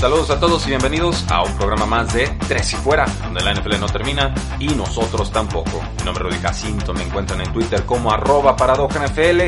Saludos a todos y bienvenidos a un programa más de Tres y Fuera, donde la NFL no termina y nosotros tampoco. Mi nombre es Rudy Jacinto, me encuentran en Twitter como arroba NFL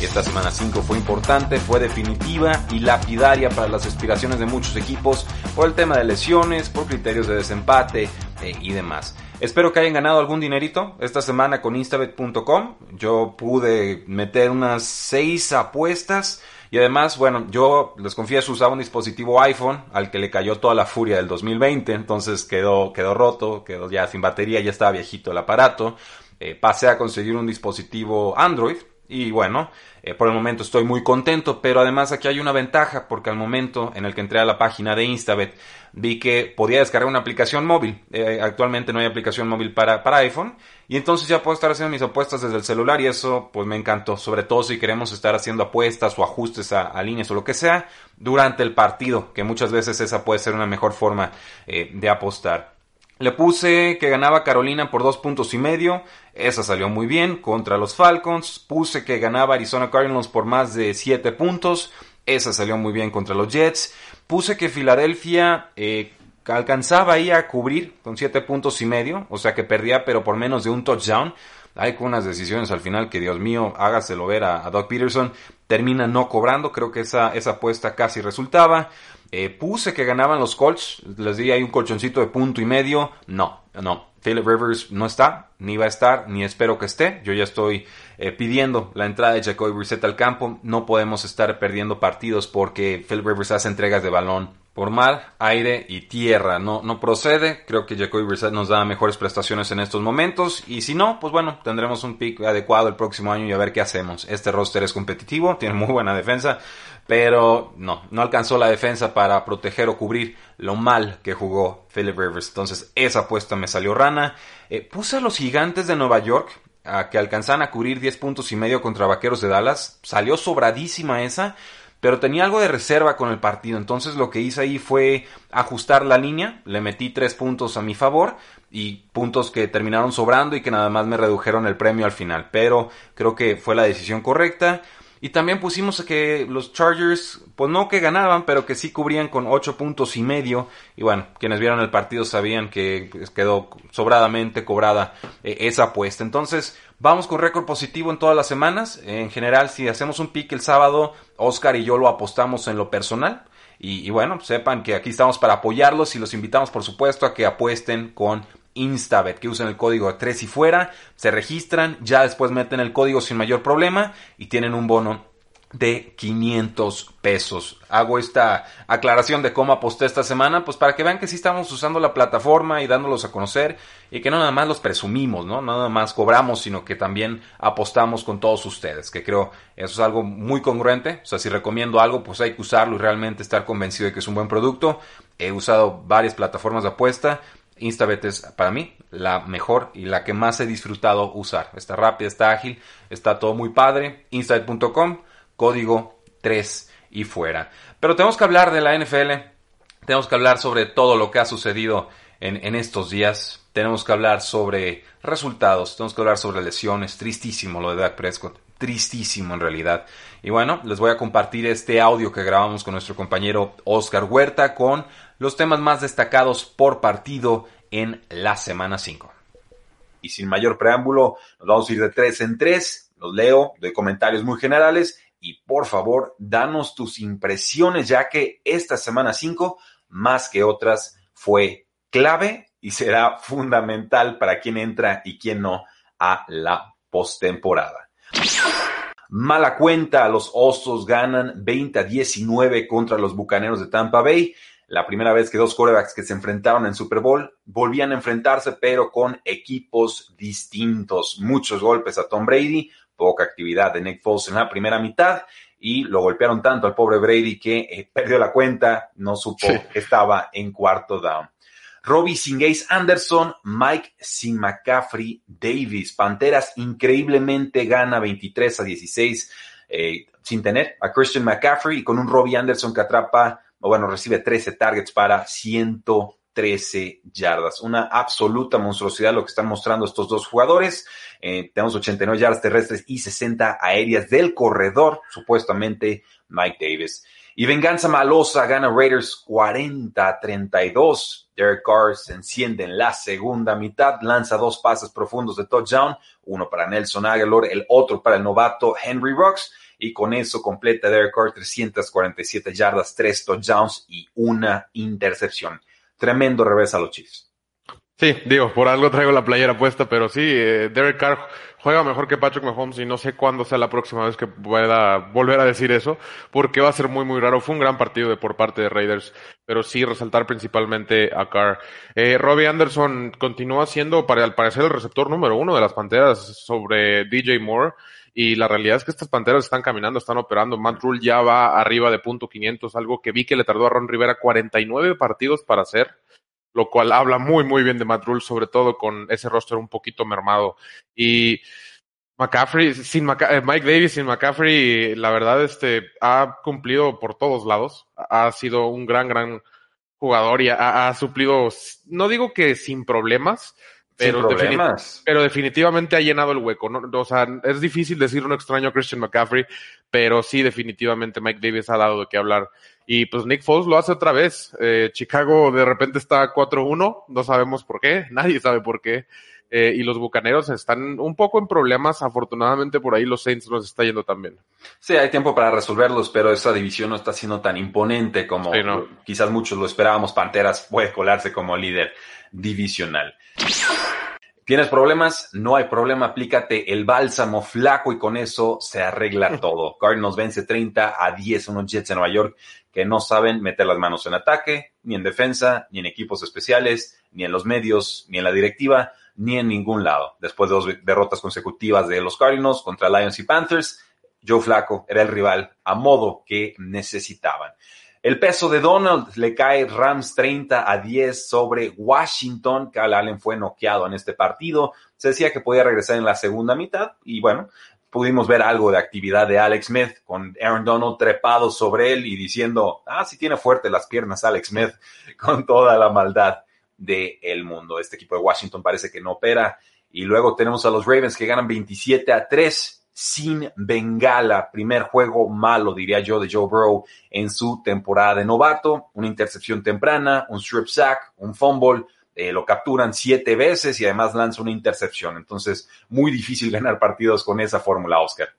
y esta semana 5 fue importante, fue definitiva y lapidaria para las aspiraciones de muchos equipos por el tema de lesiones, por criterios de desempate eh, y demás. Espero que hayan ganado algún dinerito esta semana con instabet.com. Yo pude meter unas 6 apuestas y además, bueno, yo les confieso, usaba un dispositivo iPhone al que le cayó toda la furia del 2020, entonces quedó, quedó roto, quedó ya sin batería, ya estaba viejito el aparato. Eh, pasé a conseguir un dispositivo Android y bueno, eh, por el momento estoy muy contento, pero además aquí hay una ventaja porque al momento en el que entré a la página de Instabet vi que podía descargar una aplicación móvil. Eh, actualmente no hay aplicación móvil para, para iPhone y entonces ya puedo estar haciendo mis apuestas desde el celular y eso pues me encantó, sobre todo si queremos estar haciendo apuestas o ajustes a, líneas o lo que sea durante el partido, que muchas veces esa puede ser una mejor forma eh, de apostar. Le puse que ganaba Carolina por dos puntos y medio. Esa salió muy bien contra los Falcons. Puse que ganaba Arizona Cardinals por más de siete puntos. Esa salió muy bien contra los Jets. Puse que Filadelfia eh, alcanzaba ahí a cubrir con siete puntos y medio. O sea que perdía pero por menos de un touchdown. Hay unas decisiones al final que Dios mío, hágaselo ver a, a Doug Peterson. Termina no cobrando. Creo que esa, esa apuesta casi resultaba. Eh, puse que ganaban los Colts, les di ahí un colchoncito de punto y medio. No, no. Philip Rivers no está, ni va a estar, ni espero que esté. Yo ya estoy eh, pidiendo la entrada de Jacoby Brissett al campo. No podemos estar perdiendo partidos porque Philip Rivers hace entregas de balón por mar, aire y tierra. No, no procede. Creo que Jacoby Brissett nos da mejores prestaciones en estos momentos. Y si no, pues bueno, tendremos un pick adecuado el próximo año y a ver qué hacemos. Este roster es competitivo, tiene muy buena defensa, pero no, no alcanzó la defensa para proteger o cubrir lo mal que jugó Philip Rivers. Entonces, esa apuesta me salió rana. Eh, puse a los gigantes de Nueva York a que alcanzan a cubrir 10 puntos y medio contra Vaqueros de Dallas. Salió sobradísima esa pero tenía algo de reserva con el partido. Entonces lo que hice ahí fue ajustar la línea, le metí tres puntos a mi favor y puntos que terminaron sobrando y que nada más me redujeron el premio al final. Pero creo que fue la decisión correcta. Y también pusimos que los Chargers, pues no que ganaban, pero que sí cubrían con ocho puntos y medio. Y bueno, quienes vieron el partido sabían que quedó sobradamente cobrada eh, esa apuesta. Entonces, Vamos con récord positivo en todas las semanas. En general, si hacemos un pick el sábado, Oscar y yo lo apostamos en lo personal. Y, bueno, sepan que aquí estamos para apoyarlos y los invitamos, por supuesto, a que apuesten con Instabet, que usen el código 3 y fuera, se registran, ya después meten el código sin mayor problema y tienen un bono de 500 pesos. Hago esta aclaración de cómo aposté esta semana, pues para que vean que sí estamos usando la plataforma y dándolos a conocer y que no nada más los presumimos, ¿no? Nada más cobramos, sino que también apostamos con todos ustedes, que creo eso es algo muy congruente. O sea, si recomiendo algo, pues hay que usarlo y realmente estar convencido de que es un buen producto. He usado varias plataformas de apuesta. Instabet es para mí la mejor y la que más he disfrutado usar. Está rápida, está ágil, está todo muy padre. Instabet.com código 3 y fuera. Pero tenemos que hablar de la NFL, tenemos que hablar sobre todo lo que ha sucedido en, estos días, tenemos que hablar sobre resultados, tenemos que hablar sobre lesiones, tristísimo lo de Dak Prescott, tristísimo en realidad. Y bueno, les voy a compartir este audio que grabamos con nuestro compañero Oscar Huerta con los temas más destacados por partido en la semana 5. Y sin mayor preámbulo, nos vamos a ir de 3 en 3, los leo de comentarios muy generales y por favor, danos tus impresiones, ya que esta semana 5, más que otras, fue clave y será fundamental para quien entra y quien no a la postemporada. Mala cuenta, los Osos ganan 20 a 19 contra los Bucaneros de Tampa Bay. La primera vez que dos quarterbacks que se enfrentaron en Super Bowl volvían a enfrentarse, pero con equipos distintos. Muchos golpes a Tom Brady, poca actividad de Nick Foles en la primera mitad y lo golpearon tanto al pobre Brady que eh, perdió la cuenta, no supo que estaba en cuarto down. Robbie Singase Anderson, Mike Sin McCaffrey Davis. Panteras increíblemente gana 23 a 16 eh, sin tener a Christian McCaffrey y con un Robbie Anderson que atrapa, o bueno, recibe 13 targets para 113 yardas. Una absoluta monstruosidad lo que están mostrando estos dos jugadores. Eh, tenemos 89 yardas terrestres y 60 aéreas del corredor, supuestamente Mike Davis. Y venganza malosa gana Raiders 40-32. Derek Carr se enciende en la segunda mitad, lanza dos pases profundos de touchdown, uno para Nelson Aguilar, el otro para el novato Henry Rocks, y con eso completa Derek Carr 347 yardas, tres touchdowns y una intercepción. Tremendo revés a los Chiefs. Sí, digo, por algo traigo la playera puesta, pero sí, eh, Derek Carr juega mejor que Patrick Mahomes y no sé cuándo sea la próxima vez que pueda volver a decir eso, porque va a ser muy, muy raro. Fue un gran partido de por parte de Raiders, pero sí resaltar principalmente a Carr. Eh, Robbie Anderson continúa siendo, para, al parecer, el receptor número uno de las Panteras sobre DJ Moore. Y la realidad es que estas panteras están caminando, están operando. Matt Rule ya va arriba de punto 500, algo que vi que le tardó a Ron Rivera 49 partidos para hacer lo cual habla muy, muy bien de Matt Rule, sobre todo con ese roster un poquito mermado. Y McCaffrey, sin eh, Mike Davis, sin McCaffrey, la verdad, este, ha cumplido por todos lados. Ha sido un gran, gran jugador y ha, suplido, no digo que sin problemas, pero, pero definitivamente ha llenado el hueco. ¿no? O sea, es difícil decir un extraño a Christian McCaffrey, pero sí, definitivamente Mike Davis ha dado de qué hablar. Y pues Nick Foles lo hace otra vez. Eh, Chicago de repente está 4-1, no sabemos por qué, nadie sabe por qué. Eh, y los Bucaneros están un poco en problemas. Afortunadamente por ahí los Saints nos está yendo también. Sí, hay tiempo para resolverlos, pero esa división no está siendo tan imponente como quizás muchos lo esperábamos. Panteras puede colarse como líder divisional. ¿Tienes problemas? No hay problema, aplícate el bálsamo flaco y con eso se arregla todo. Cardinals vence 30 a 10 unos Jets en Nueva York que no saben meter las manos en ataque, ni en defensa, ni en equipos especiales, ni en los medios, ni en la directiva, ni en ningún lado. Después de dos derrotas consecutivas de los Cardinals contra Lions y Panthers, Joe Flaco era el rival a modo que necesitaban. El peso de Donald le cae Rams 30 a 10 sobre Washington. Cal Allen fue noqueado en este partido. Se decía que podía regresar en la segunda mitad y bueno, pudimos ver algo de actividad de Alex Smith con Aaron Donald trepado sobre él y diciendo, ah, sí tiene fuerte las piernas Alex Smith con toda la maldad del mundo. Este equipo de Washington parece que no opera. Y luego tenemos a los Ravens que ganan 27 a 3 sin bengala. Primer juego malo, diría yo, de Joe Burrow en su temporada de novato. Una intercepción temprana, un strip sack, un fumble. Eh, lo capturan siete veces y además lanza una intercepción. Entonces, muy difícil ganar partidos con esa fórmula, Oscar.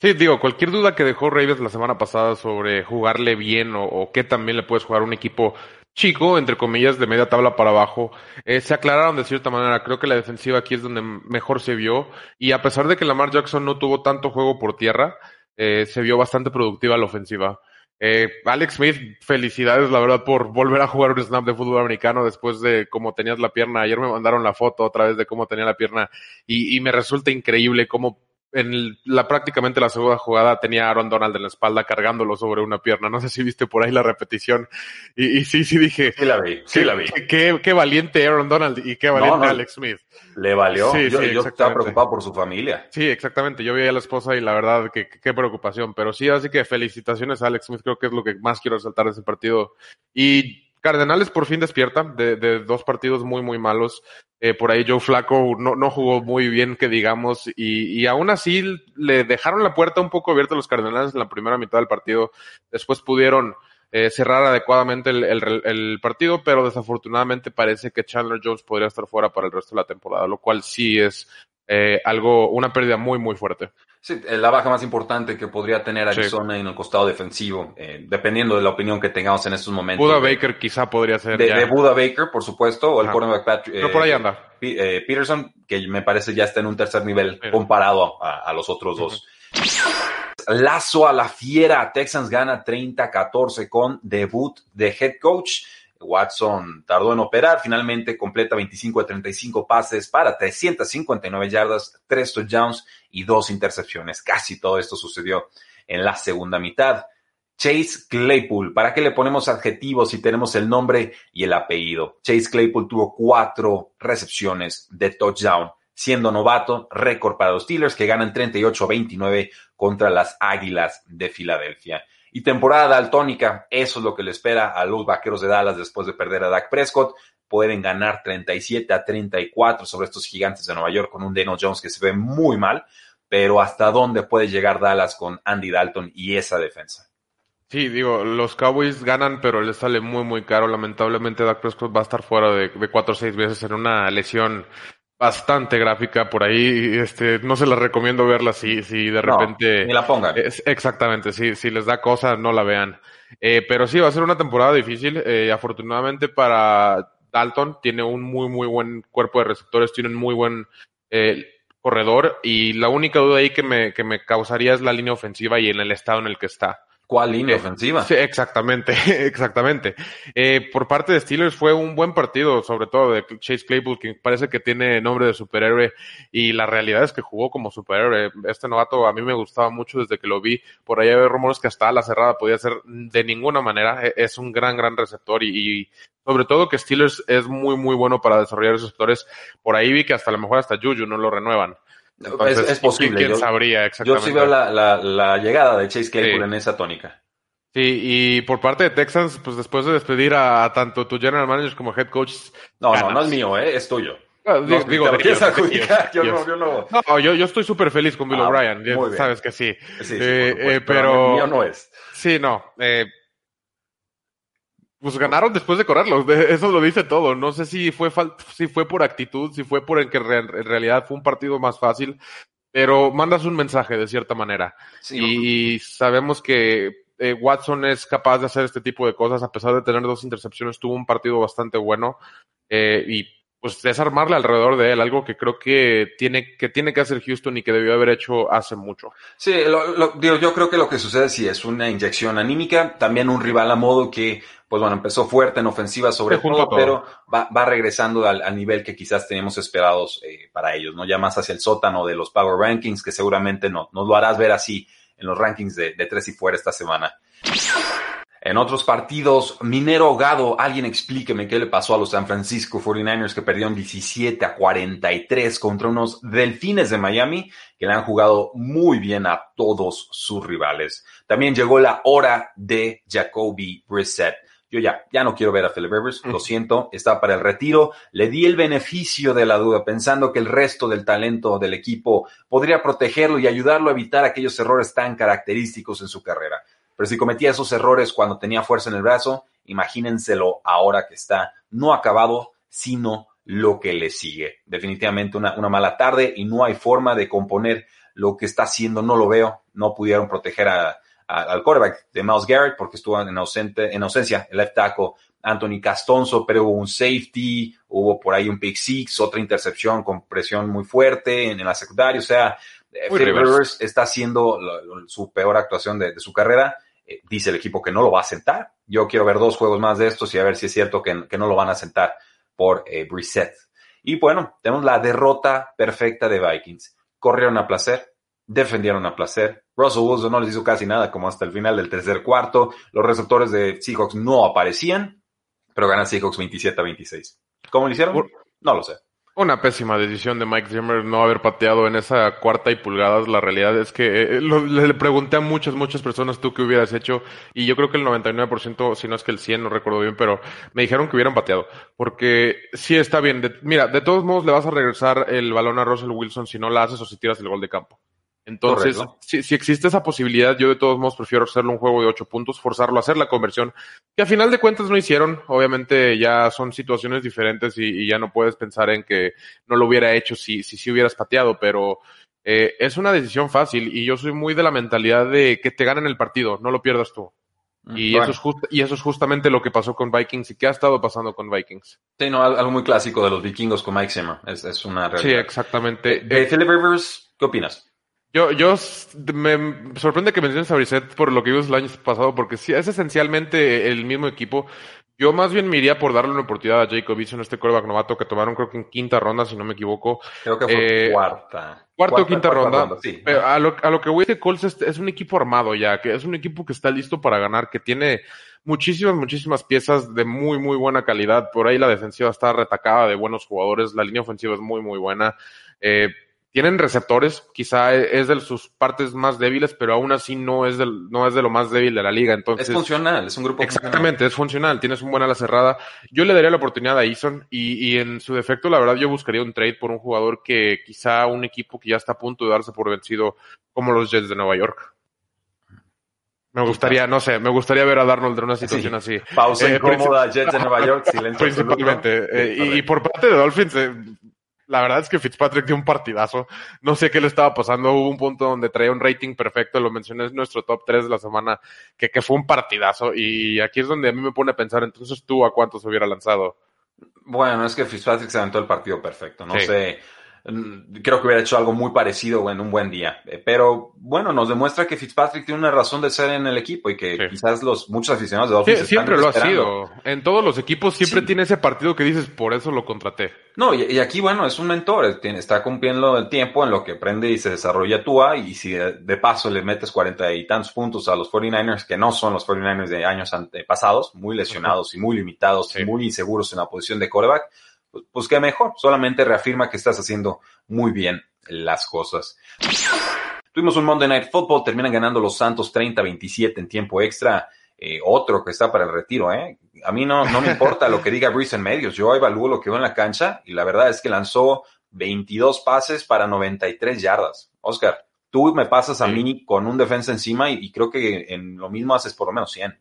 Sí, digo, cualquier duda que dejó Ravens la semana pasada sobre jugarle bien o, o qué también le puedes jugar a un equipo chico, entre comillas, de media tabla para abajo, eh, se aclararon de cierta manera. Creo que la defensiva aquí es donde mejor se vio. Y a pesar de que Lamar Jackson no tuvo tanto juego por tierra, eh, se vio bastante productiva la ofensiva. Eh, Alex Smith, felicidades, la verdad, por volver a jugar un snap de fútbol americano después de cómo tenías la pierna. Ayer me mandaron la foto otra vez de cómo tenía la pierna y, y me resulta increíble cómo en la prácticamente la segunda jugada tenía a Aaron Donald en la espalda cargándolo sobre una pierna. No sé si viste por ahí la repetición. Y, y sí, sí dije. Sí la vi, sí la vi. Qué, qué, valiente Aaron Donald y qué valiente Alex Smith. Le valió. Sí, yo, yo estaba preocupado por su familia. Sí, exactamente. Yo vi a la esposa y la verdad que qué preocupación. Pero sí, así que felicitaciones a Alex Smith. Creo que es lo que más quiero resaltar de ese partido. Y Cardenales por fin despierta de, de, dos partidos muy, muy malos. Eh, por ahí Joe Flaco no, no jugó muy bien, que digamos, y, y, aún así le dejaron la puerta un poco abierta a los Cardenales en la primera mitad del partido. Después pudieron eh, cerrar adecuadamente el, el, el, partido, pero desafortunadamente parece que Chandler Jones podría estar fuera para el resto de la temporada, lo cual sí es eh, algo, una pérdida muy, muy fuerte. Sí, eh, la baja más importante que podría tener Arizona sí. en el costado defensivo, eh, dependiendo de la opinión que tengamos en estos momentos. Buda Baker quizá podría ser. De, de Buda Baker, por supuesto, o el cornerback Patrick. Pero por ahí anda. Eh, Peterson, que me parece ya está en un tercer nivel comparado a, a, los otros dos. Uh -huh. Lazo a la fiera. Texans gana 30-14 con debut de head coach. Watson tardó en operar, finalmente completa 25 de 35 pases para 359 yardas, 3 touchdowns y 2 intercepciones. Casi todo esto sucedió en la segunda mitad. Chase Claypool, ¿para qué le ponemos adjetivos si tenemos el nombre y el apellido? Chase Claypool tuvo cuatro recepciones de touchdown, siendo novato, récord para los Steelers que ganan 38-29 contra las Águilas de Filadelfia. Y temporada daltónica, eso es lo que le espera a los Vaqueros de Dallas después de perder a Dak Prescott. Pueden ganar 37 a 34 sobre estos gigantes de Nueva York con un Daniel Jones que se ve muy mal, pero hasta dónde puede llegar Dallas con Andy Dalton y esa defensa. Sí, digo, los Cowboys ganan, pero les sale muy, muy caro. Lamentablemente, Dak Prescott va a estar fuera de, de cuatro o seis veces en una lesión bastante gráfica por ahí. Este, no se la recomiendo verla si, si de repente. No, ni la pongan. exactamente, si, si les da cosa, no la vean. Eh, pero sí, va a ser una temporada difícil. Eh, afortunadamente para Dalton, tiene un muy, muy buen cuerpo de receptores, tiene un muy buen eh, corredor. Y la única duda ahí que me, que me causaría es la línea ofensiva y en el estado en el que está. ¿Cuál línea ofensiva? Sí, exactamente, exactamente. Eh, por parte de Steelers fue un buen partido, sobre todo de Chase Claypool, que parece que tiene nombre de superhéroe y la realidad es que jugó como superhéroe. Este novato a mí me gustaba mucho desde que lo vi. Por ahí había rumores que hasta la cerrada podía ser de ninguna manera. E, es un gran, gran receptor y, y sobre todo que Steelers es muy, muy bueno para desarrollar receptores. Por ahí vi que hasta a lo mejor hasta Juju no lo renuevan es, posible. ¿Quién yo, sabría exactamente? Yo sí veo la, la, la llegada de Chase Claypool sí. en esa tónica. Sí, y por parte de Texans, pues después de despedir a, a tanto tu general manager como head coach. No, ganas. no, no es mío, ¿eh? es tuyo. Ah, digo, ellos, yo, no, yo no. No, yo, yo estoy súper feliz con Bill ah, O'Brien, sabes que sí. Sí, sí eh, pues, eh, pero, pero mío no es. Sí, no. Eh, pues ganaron después de correrlos, eso lo dice todo. No sé si fue si fue por actitud, si fue por en que en realidad fue un partido más fácil, pero mandas un mensaje de cierta manera. Sí, y sabemos que eh, Watson es capaz de hacer este tipo de cosas, a pesar de tener dos intercepciones, tuvo un partido bastante bueno eh, y pues desarmarle alrededor de él, algo que creo que tiene que tiene que hacer Houston y que debió haber hecho hace mucho. Sí, lo, lo, digo, yo creo que lo que sucede sí es una inyección anímica, también un rival a modo que, pues bueno, empezó fuerte en ofensiva sobre todo, todo, pero va, va regresando al, al, nivel que quizás teníamos esperados eh, para ellos, ¿no? Ya más hacia el sótano de los Power Rankings, que seguramente no, nos lo harás ver así en los rankings de, de tres y fuera esta semana. En otros partidos, Minero Ahogado, alguien explíqueme qué le pasó a los San Francisco 49ers que perdieron 17 a 43 contra unos Delfines de Miami que le han jugado muy bien a todos sus rivales. También llegó la hora de Jacoby Brissett. Yo ya, ya no quiero ver a Philip Rivers, lo siento, está para el retiro. Le di el beneficio de la duda, pensando que el resto del talento del equipo podría protegerlo y ayudarlo a evitar aquellos errores tan característicos en su carrera. Pero si cometía esos errores cuando tenía fuerza en el brazo, imagínenselo ahora que está no acabado, sino lo que le sigue. Definitivamente una, una mala tarde y no hay forma de componer lo que está haciendo, no lo veo. No pudieron proteger a, a, al quarterback de Miles Garrett porque estuvo en, ausente, en ausencia el left tackle Anthony Castonzo, pero hubo un safety, hubo por ahí un pick six, otra intercepción con presión muy fuerte en, en la secundaria. O sea, Philip Rivers está haciendo lo, lo, su peor actuación de, de su carrera eh, dice el equipo que no lo va a sentar. Yo quiero ver dos juegos más de estos y a ver si es cierto que, que no lo van a sentar por eh, Brissett. Y bueno, tenemos la derrota perfecta de Vikings. Corrieron a placer, defendieron a placer. Russell Wilson no les hizo casi nada como hasta el final del tercer cuarto. Los receptores de Seahawks no aparecían, pero ganan Seahawks 27 a 26. ¿Cómo lo hicieron? No lo sé. Una pésima decisión de Mike Zimmer no haber pateado en esa cuarta y pulgadas. La realidad es que eh, lo, le pregunté a muchas, muchas personas tú qué hubieras hecho y yo creo que el 99%, si no es que el 100, no recuerdo bien, pero me dijeron que hubieran pateado. Porque sí está bien. De, mira, de todos modos le vas a regresar el balón a Russell Wilson si no la haces o si tiras el gol de campo. Entonces, si, si, existe esa posibilidad, yo de todos modos prefiero hacerlo un juego de ocho puntos, forzarlo a hacer la conversión, que a final de cuentas no hicieron. Obviamente ya son situaciones diferentes y, y ya no puedes pensar en que no lo hubiera hecho si, si, si hubieras pateado, pero eh, es una decisión fácil y yo soy muy de la mentalidad de que te ganen el partido, no lo pierdas tú. Y, bueno. eso es just, y eso es justamente lo que pasó con Vikings y que ha estado pasando con Vikings. Sí, no, algo muy clásico de los vikingos con Mike Zimmer. Es, es una realidad. Sí, exactamente. De, de Philip Rivers, ¿qué opinas? Yo, yo me sorprende que menciones a Brissett por lo que vimos el año pasado, porque sí, es esencialmente el mismo equipo. Yo más bien me iría por darle una oportunidad a Jacob en este coreback novato que tomaron creo que en quinta ronda, si no me equivoco. Creo que fue eh, cuarta. Cuarta o quinta ronda. a, lo, a lo que voy de Colts es, es, un equipo armado ya, que es un equipo que está listo para ganar, que tiene muchísimas, muchísimas piezas de muy, muy buena calidad. Por ahí la defensiva está retacada de buenos jugadores, la línea ofensiva es muy, muy buena. Eh, tienen receptores, quizá es de sus partes más débiles, pero aún así no es, del, no es de lo más débil de la liga. Entonces, es funcional, es un grupo Exactamente, es funcional, tienes un buen ala cerrada. Yo le daría la oportunidad a Eason y, y, en su defecto, la verdad, yo buscaría un trade por un jugador que quizá un equipo que ya está a punto de darse por vencido, como los Jets de Nueva York. Me gustaría, no sé, me gustaría ver a Darnold en una situación así. Pausa eh, incómoda, Jets de Nueva York, silencio. Principalmente. Eh, y, por parte de Dolphins, eh, la verdad es que Fitzpatrick dio un partidazo. No sé qué le estaba pasando. Hubo un punto donde traía un rating perfecto. Lo mencioné en nuestro top 3 de la semana, que, que fue un partidazo. Y aquí es donde a mí me pone a pensar, entonces tú a cuántos hubiera lanzado. Bueno, es que Fitzpatrick se aventó el partido perfecto. No sé creo que hubiera hecho algo muy parecido en un buen día. Eh, pero bueno, nos demuestra que Fitzpatrick tiene una razón de ser en el equipo y que quizás los muchos aficionados de Dolphins siempre lo ha sido. En todos los equipos siempre tiene ese partido que dices, por eso lo contraté. No, y, aquí, bueno, es un mentor, está cumpliendo el tiempo en lo que aprende y se desarrolla Tua, y si de, paso le metes cuarenta y tantos puntos a los 49ers, que no son los 49ers de años antepasados, muy lesionados y muy limitados y muy inseguros en la posición de coreback, pues, pues qué mejor, solamente reafirma que estás haciendo muy bien las cosas. Tuvimos un Monday Night Football, terminan ganando los Santos 30-27 en tiempo extra. Eh, otro que está para el retiro, ¿eh? A mí no, no me importa lo que diga Breeze en medios, yo evalúo lo que veo en la cancha y la verdad es que lanzó 22 pases para 93 yardas. Oscar, tú me pasas a mí con un defensa encima y, y, creo que en lo mismo haces por lo menos 100.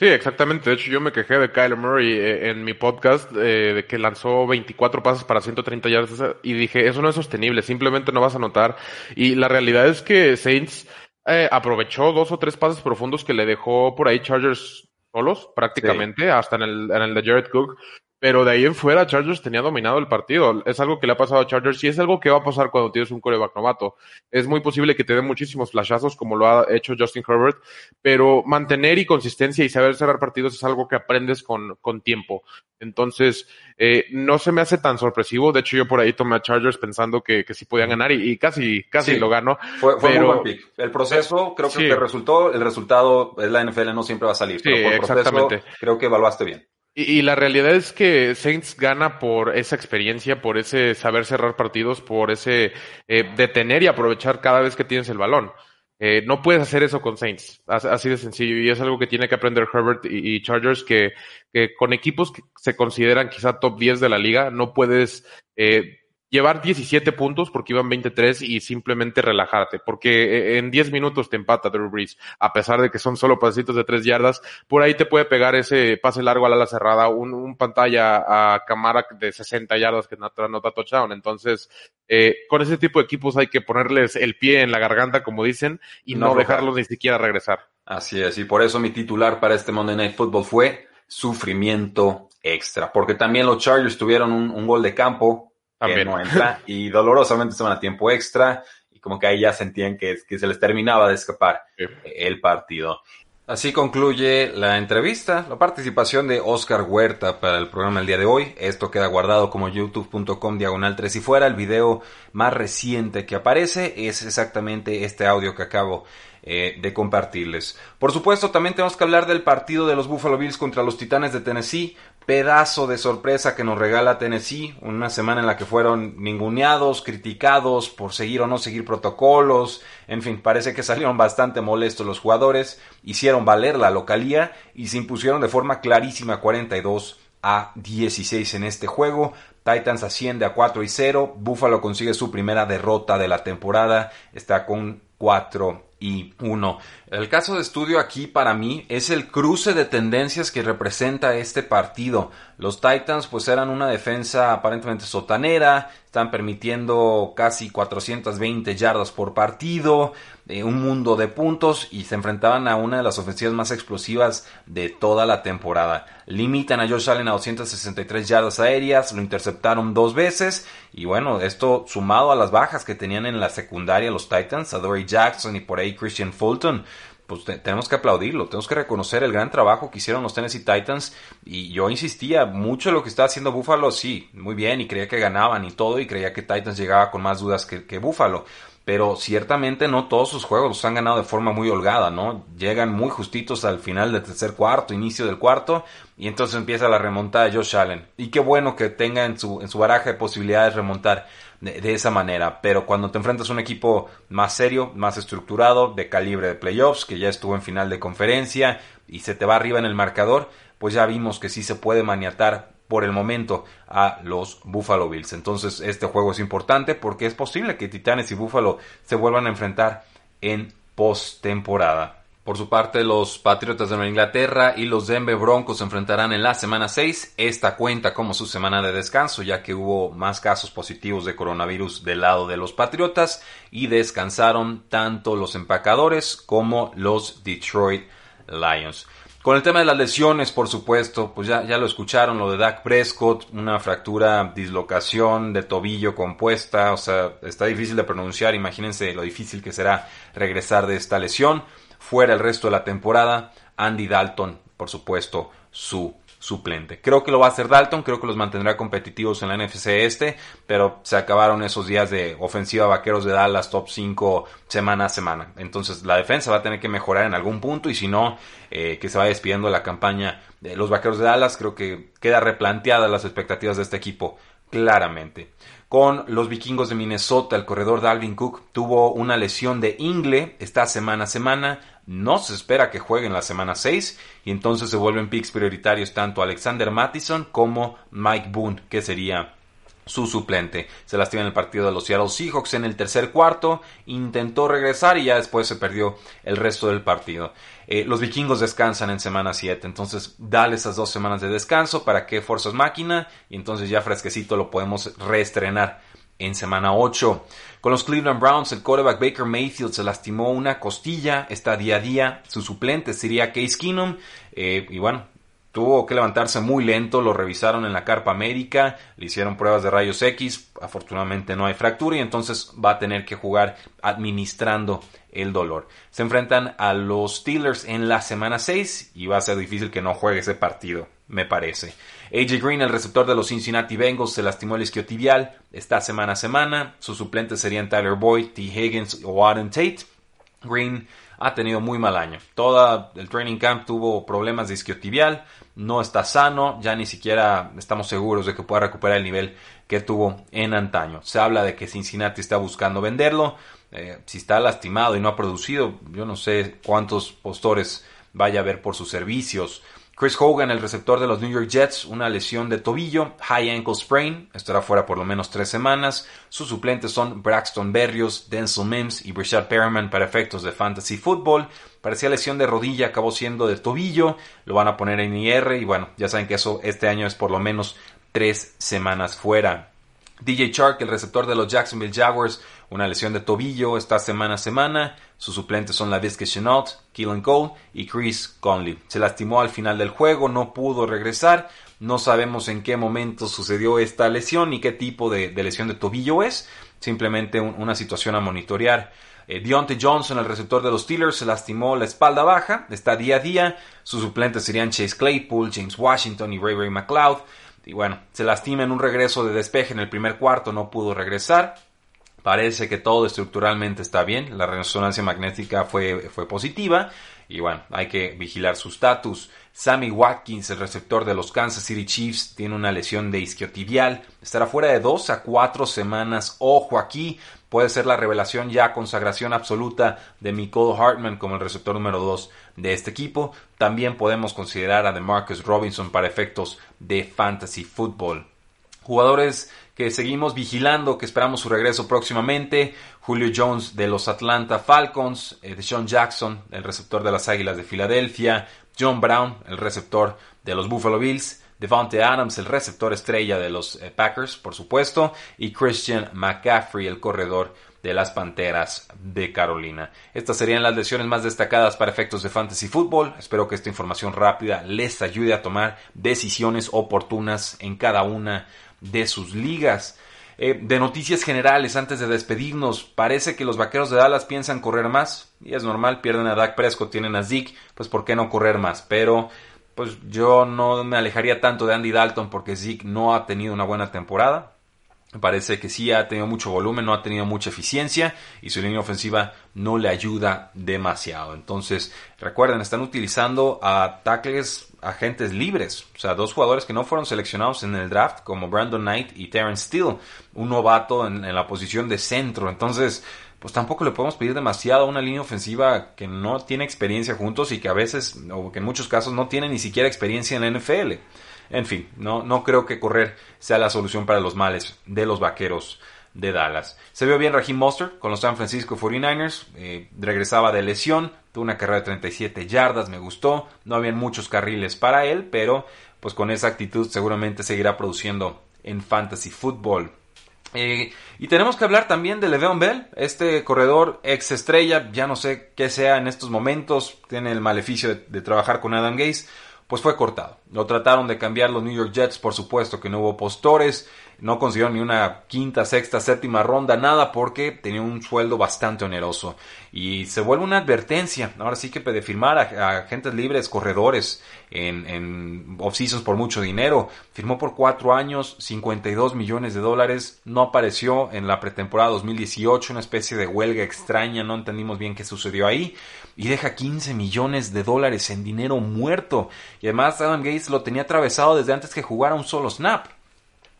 Sí, exactamente. De hecho, yo me quejé de Kyler Murray eh, en mi podcast eh, de que lanzó 24 pases para 130 yardas y dije, eso no es sostenible, simplemente no vas a notar. Y la realidad es que Saints eh, aprovechó dos o tres pases profundos que le dejó por ahí Chargers solos, prácticamente, hasta en el, en el de Jared Cook. Pero de ahí en fuera, Chargers tenía dominado el partido. Es algo que le ha pasado a Chargers y es algo que va a pasar cuando tienes un coreback novato. Es muy posible que te den muchísimos flashazos como lo ha hecho Justin Herbert, pero mantener y consistencia y saber cerrar partidos es algo que aprendes con, con tiempo. Entonces, eh, no se me hace tan sorpresivo. De hecho, yo por ahí tomé a Chargers pensando que, que sí podían ganar y, casi, casi lo ganó. Fue, fue pero... buen pick. El proceso, creo que resultó, el resultado, es la NFL no siempre va a salir. pero por exactamente. Proceso, creo que evaluaste bien. Y, la realidad es que Saints gana por esa experiencia, por ese saber cerrar partidos, por ese eh, detener y aprovechar cada vez que tienes el balón. Eh, no puedes hacer eso con Saints, así de sencillo, y es algo que tiene que aprender Herbert y, Chargers, que, que, con equipos que se consideran quizá top 10 de la liga, no puedes eh, llevar 17 puntos porque iban 23 y simplemente relajarte, porque eh, en 10 minutos te empata Drew Brees, a pesar de que son solo pasitos de 3 yardas, por ahí te puede pegar ese pase largo a la ala cerrada, un, pantalla a cámara de 60 yardas que no, no da touchdown. Entonces, eh, con ese tipo de equipos hay que ponerles el pie en la garganta, como dicen, y no, dejarlos ni siquiera regresar. Así es, y por eso mi titular para este Monday Night Football fue sufrimiento extra, porque también los Chargers tuvieron un gol de campo que no entra y dolorosamente se van a tiempo extra y como que ahí ya sentían que, que se les terminaba de escapar el partido. Así concluye la entrevista, la participación de Oscar Huerta para el programa el día de hoy. Esto queda guardado como youtube.com diagonal 3 y fuera. El video más reciente que aparece es exactamente este audio que acabo eh, de compartirles. Por supuesto, también tenemos que hablar del partido de los Buffalo Bills contra los Titanes de Tennessee. Pedazo de sorpresa que nos regala Tennessee. Una semana en la que fueron ninguneados, criticados por seguir o no seguir protocolos. En fin, parece que salieron bastante molestos los jugadores. Hicieron valer la localía y se impusieron de forma clarísima 42 a 16 en este juego. Titans asciende a 4 y 0. Buffalo consigue su primera derrota de la temporada. Está con 4 y 1. El caso de estudio aquí para mí es el cruce de tendencias que representa este partido. Los Titans pues eran una defensa aparentemente sotanera, están permitiendo casi 420 yardas por partido, un mundo de puntos y se enfrentaban a una de las ofensivas más explosivas de toda la temporada. Limitan a Josh Allen a 263 yardas aéreas, lo interceptaron dos veces y bueno, esto sumado a las bajas que tenían en la secundaria los Titans, a Dory Jackson y por ahí Christian Fulton, pues tenemos que aplaudirlo, tenemos que reconocer el gran trabajo que hicieron los Tennessee Titans y yo insistía mucho en lo que estaba haciendo Buffalo, sí, muy bien y creía que ganaban y todo y creía que Titans llegaba con más dudas que, que Buffalo pero ciertamente no todos sus juegos los han ganado de forma muy holgada, ¿no? Llegan muy justitos al final del tercer cuarto, inicio del cuarto, y entonces empieza la remontada de Josh Allen. Y qué bueno que tenga en su, en su baraja de posibilidades remontar de, de, esa manera, pero cuando te enfrentas a un equipo más serio, más estructurado, de calibre de playoffs, que ya estuvo en final de conferencia y se te va arriba en el marcador, pues ya vimos que sí se puede maniatar por el momento a los Buffalo Bills. Entonces este juego es importante porque es posible que Titanes y Buffalo se vuelvan a enfrentar en postemporada. Por su parte, los Patriotas de Nueva Inglaterra y los Denver Broncos se enfrentarán en la semana 6. Esta cuenta como su semana de descanso, ya que hubo más casos positivos de coronavirus del lado de los Patriotas y descansaron tanto los empacadores como los Detroit Lions. Con el tema de las lesiones, por supuesto, pues ya, ya lo escucharon, lo de Dak Prescott, una fractura, dislocación de tobillo compuesta, o sea, está difícil de pronunciar, imagínense lo difícil que será regresar de esta lesión. Fuera el resto de la temporada, Andy Dalton, por supuesto, su suplente. Creo que lo va a hacer Dalton, creo que los mantendrá competitivos en la NFC este, pero se acabaron esos días de ofensiva vaqueros de Dallas top 5 semana a semana. Entonces la defensa va a tener que mejorar en algún punto y si no, eh, que se vaya despidiendo la campaña de los vaqueros de Dallas, creo que queda replanteada las expectativas de este equipo claramente con los vikingos de Minnesota. El corredor Dalvin Cook tuvo una lesión de ingle esta semana a semana. No se espera que juegue en la semana 6 y entonces se vuelven picks prioritarios tanto Alexander Mattison como Mike Boone, que sería su suplente. Se lastima en el partido de los Seattle Seahawks en el tercer cuarto, intentó regresar y ya después se perdió el resto del partido. Eh, los vikingos descansan en semana 7, entonces dale esas dos semanas de descanso para que forzas máquina y entonces ya fresquecito lo podemos reestrenar en semana 8. Con los Cleveland Browns, el quarterback Baker Mayfield se lastimó una costilla, está día a día, su suplente sería Case Keenum, eh, y bueno, Tuvo que levantarse muy lento, lo revisaron en la carpa médica, le hicieron pruebas de rayos X, afortunadamente no hay fractura y entonces va a tener que jugar administrando el dolor. Se enfrentan a los Steelers en la semana 6 y va a ser difícil que no juegue ese partido, me parece. AJ Green, el receptor de los Cincinnati Bengals, se lastimó el isquiotibial esta semana a semana. Sus suplentes serían Tyler Boyd, T. Higgins o Auden Tate. Green ha tenido muy mal año. Todo el training camp tuvo problemas de isquiotibial, no está sano, ya ni siquiera estamos seguros de que pueda recuperar el nivel que tuvo en antaño. Se habla de que Cincinnati está buscando venderlo, eh, si está lastimado y no ha producido, yo no sé cuántos postores vaya a haber por sus servicios. Chris Hogan, el receptor de los New York Jets, una lesión de tobillo, high ankle sprain, estará fuera por lo menos tres semanas. Sus suplentes son Braxton Berrios, Denzel Mims y Brashad Perriman para efectos de fantasy football. Parecía lesión de rodilla, acabó siendo de tobillo, lo van a poner en IR y bueno, ya saben que eso este año es por lo menos tres semanas fuera. DJ Chark, el receptor de los Jacksonville Jaguars, una lesión de tobillo esta semana a semana. Sus suplentes son la Visca Chenault, Keelan Cole y Chris Conley. Se lastimó al final del juego, no pudo regresar. No sabemos en qué momento sucedió esta lesión ni qué tipo de, lesión de tobillo es. Simplemente una situación a monitorear. Eh, Deontay Johnson, el receptor de los Steelers, se lastimó la espalda baja. Está día a día. Sus suplentes serían Chase Claypool, James Washington y Ray Ray McLeod. Y bueno, se lastima en un regreso de despeje en el primer cuarto, no pudo regresar. Parece que todo estructuralmente está bien, la resonancia magnética fue, fue positiva y bueno, hay que vigilar su estatus. Sammy Watkins, el receptor de los Kansas City Chiefs, tiene una lesión de isquiotibial, estará fuera de dos a cuatro semanas. Ojo aquí, puede ser la revelación ya consagración absoluta de Nicole Hartman como el receptor número dos de este equipo. También podemos considerar a DeMarcus Robinson para efectos de fantasy football. Jugadores que seguimos vigilando, que esperamos su regreso próximamente. Julio Jones de los Atlanta Falcons, eh, de Sean Jackson, el receptor de las Águilas de Filadelfia, John Brown, el receptor de los Buffalo Bills, Devontae Adams, el receptor estrella de los eh, Packers, por supuesto, y Christian McCaffrey, el corredor de las Panteras de Carolina. Estas serían las lesiones más destacadas para efectos de fantasy fútbol. Espero que esta información rápida les ayude a tomar decisiones oportunas en cada una de sus ligas. Eh, de noticias generales, antes de despedirnos, parece que los vaqueros de Dallas piensan correr más. Y es normal, pierden a Dak Prescott, tienen a Zeke, pues ¿por qué no correr más? Pero pues yo no me alejaría tanto de Andy Dalton porque Zeke no ha tenido una buena temporada. Parece que sí ha tenido mucho volumen, no ha tenido mucha eficiencia y su línea ofensiva no le ayuda demasiado. Entonces, recuerden, están utilizando a tackles agentes libres, o sea, dos jugadores que no fueron seleccionados en el draft, como Brandon Knight y Terrence Steele, un novato en, la posición de centro. Entonces, pues tampoco le podemos pedir demasiado a una línea ofensiva que no tiene experiencia juntos y que a veces, o que en muchos casos no tiene ni siquiera experiencia en la NFL. En fin, no, no creo que correr sea la solución para los males de los vaqueros de Dallas. Se vio bien Raheem Mostert con los San Francisco 49ers, eh, regresaba de lesión, tuvo una carrera de 37 yardas, me gustó, no habían muchos carriles para él, pero pues con esa actitud seguramente seguirá produciendo en fantasy football. Eh, y tenemos que hablar también de Le'Veon Bell, este corredor ex estrella, ya no sé qué sea en estos momentos, tiene el maleficio de, de trabajar con Adam Gase, pues fue cortado. Lo trataron de cambiar los New York Jets, por supuesto que no hubo postores, no consiguieron ni una quinta, sexta, séptima ronda, nada, porque tenía un sueldo bastante oneroso. Y se vuelve una advertencia, ahora sí que de firmar a, agentes libres, corredores en, en por mucho dinero. Firmó por cuatro años, 52 millones de dólares, no apareció en la pretemporada 2018, una especie de huelga extraña, no entendimos bien qué sucedió ahí y deja 15 millones de dólares en dinero muerto. Y además Adam Gates lo tenía atravesado desde antes que jugara un solo snap.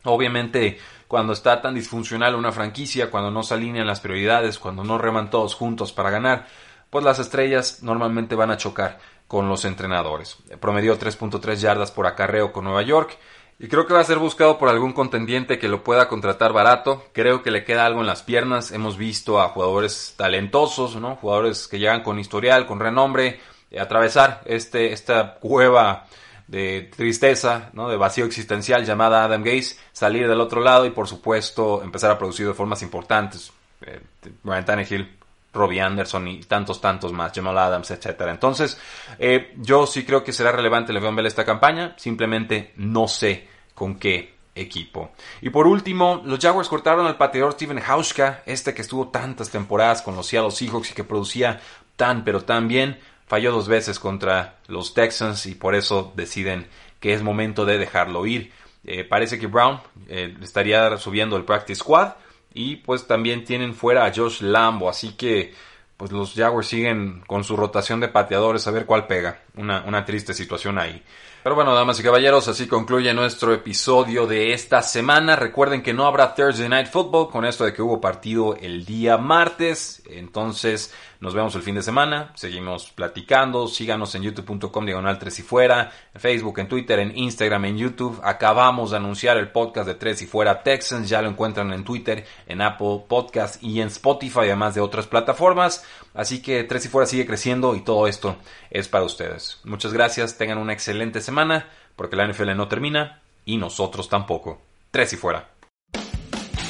Obviamente, cuando está tan disfuncional una franquicia, cuando no se alinean las prioridades, cuando no reman todos juntos para ganar, pues las estrellas normalmente van a chocar con los entrenadores. Promedió 3.3 yardas por acarreo con Nueva York y creo que va a ser buscado por algún contendiente que lo pueda contratar barato. Creo que le queda algo en las piernas. Hemos visto a jugadores talentosos, ¿no? Jugadores que llegan con historial, con renombre, eh, atravesar este, esta cueva de tristeza, ¿no? de vacío existencial llamada Adam Gaze, salir del otro lado y por supuesto empezar a producir de formas importantes. Eh, Brian Tannehill, Robbie Anderson y tantos, tantos más, Jamal Adams, etcétera. Entonces, eh, yo sí creo que será relevante Le'Veon Bell esta campaña, simplemente no sé con qué equipo. Y por último, los Jaguars cortaron al pateador Steven Hauschka, este que estuvo tantas temporadas con los Seattle Seahawks y que producía tan pero tan bien, falló dos veces contra los Texans y por eso deciden que es momento de dejarlo ir. Eh, parece que Brown eh, estaría subiendo el practice squad y pues también tienen fuera a Josh Lambo, así que pues los Jaguars siguen con su rotación de pateadores a ver cuál pega. Una, una triste situación ahí. Pero bueno, damas y caballeros, así concluye nuestro episodio de esta semana. Recuerden que no habrá Thursday Night Football con esto de que hubo partido el día martes. Entonces, nos vemos el fin de semana. Seguimos platicando. Síganos en youtube.com diagonal 3 y fuera. En Facebook, en Twitter, en Instagram, en YouTube. Acabamos de anunciar el podcast de 3 y fuera Texans. Ya lo encuentran en Twitter, en Apple Podcast y en Spotify, además de otras plataformas. Así que 3 y fuera sigue creciendo y todo esto es para ustedes. Muchas gracias. Tengan una excelente semana, porque la NFL no termina y nosotros tampoco. Tres y fuera.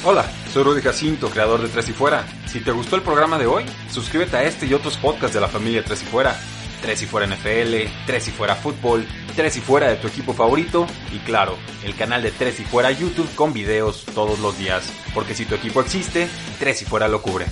Hola, soy Rudy Jacinto, creador de Tres y Fuera. Si te gustó el programa de hoy, suscríbete a este y otros podcasts de la familia Tres y Fuera. Tres y Fuera NFL, Tres y Fuera Fútbol, Tres y Fuera de tu equipo favorito y claro, el canal de Tres y Fuera YouTube con videos todos los días. Porque si tu equipo existe, Tres y Fuera lo cubre.